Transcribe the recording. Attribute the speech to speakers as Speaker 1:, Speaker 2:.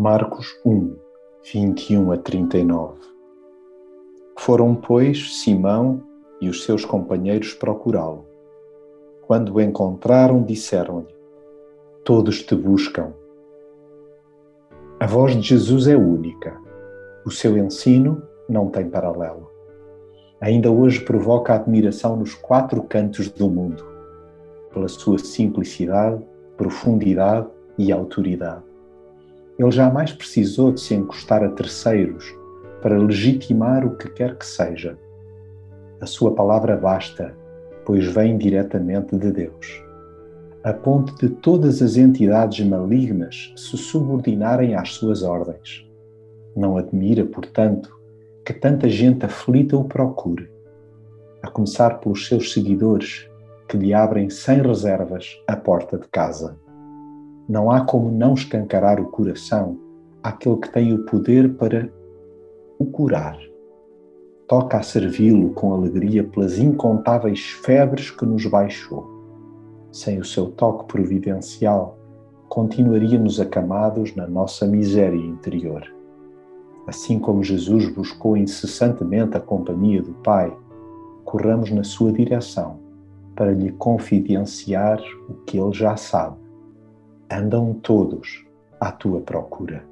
Speaker 1: Marcos 1, 21 a 39 Foram, pois, Simão e os seus companheiros procurá-lo. Quando o encontraram, disseram-lhe: Todos te buscam. A voz de Jesus é única. O seu ensino não tem paralelo. Ainda hoje provoca admiração nos quatro cantos do mundo, pela sua simplicidade, profundidade e autoridade. Ele jamais precisou de se encostar a terceiros para legitimar o que quer que seja. A sua palavra basta, pois vem diretamente de Deus. A ponto de todas as entidades malignas se subordinarem às suas ordens. Não admira, portanto, que tanta gente aflita o procure, a começar pelos seus seguidores, que lhe abrem sem reservas a porta de casa não há como não escancarar o coração àquele que tem o poder para o curar. Toca a servi-lo com alegria pelas incontáveis febres que nos baixou. Sem o seu toque providencial, continuaríamos acamados na nossa miséria interior. Assim como Jesus buscou incessantemente a companhia do Pai, corramos na sua direção para lhe confidenciar o que ele já sabe andam todos à tua procura.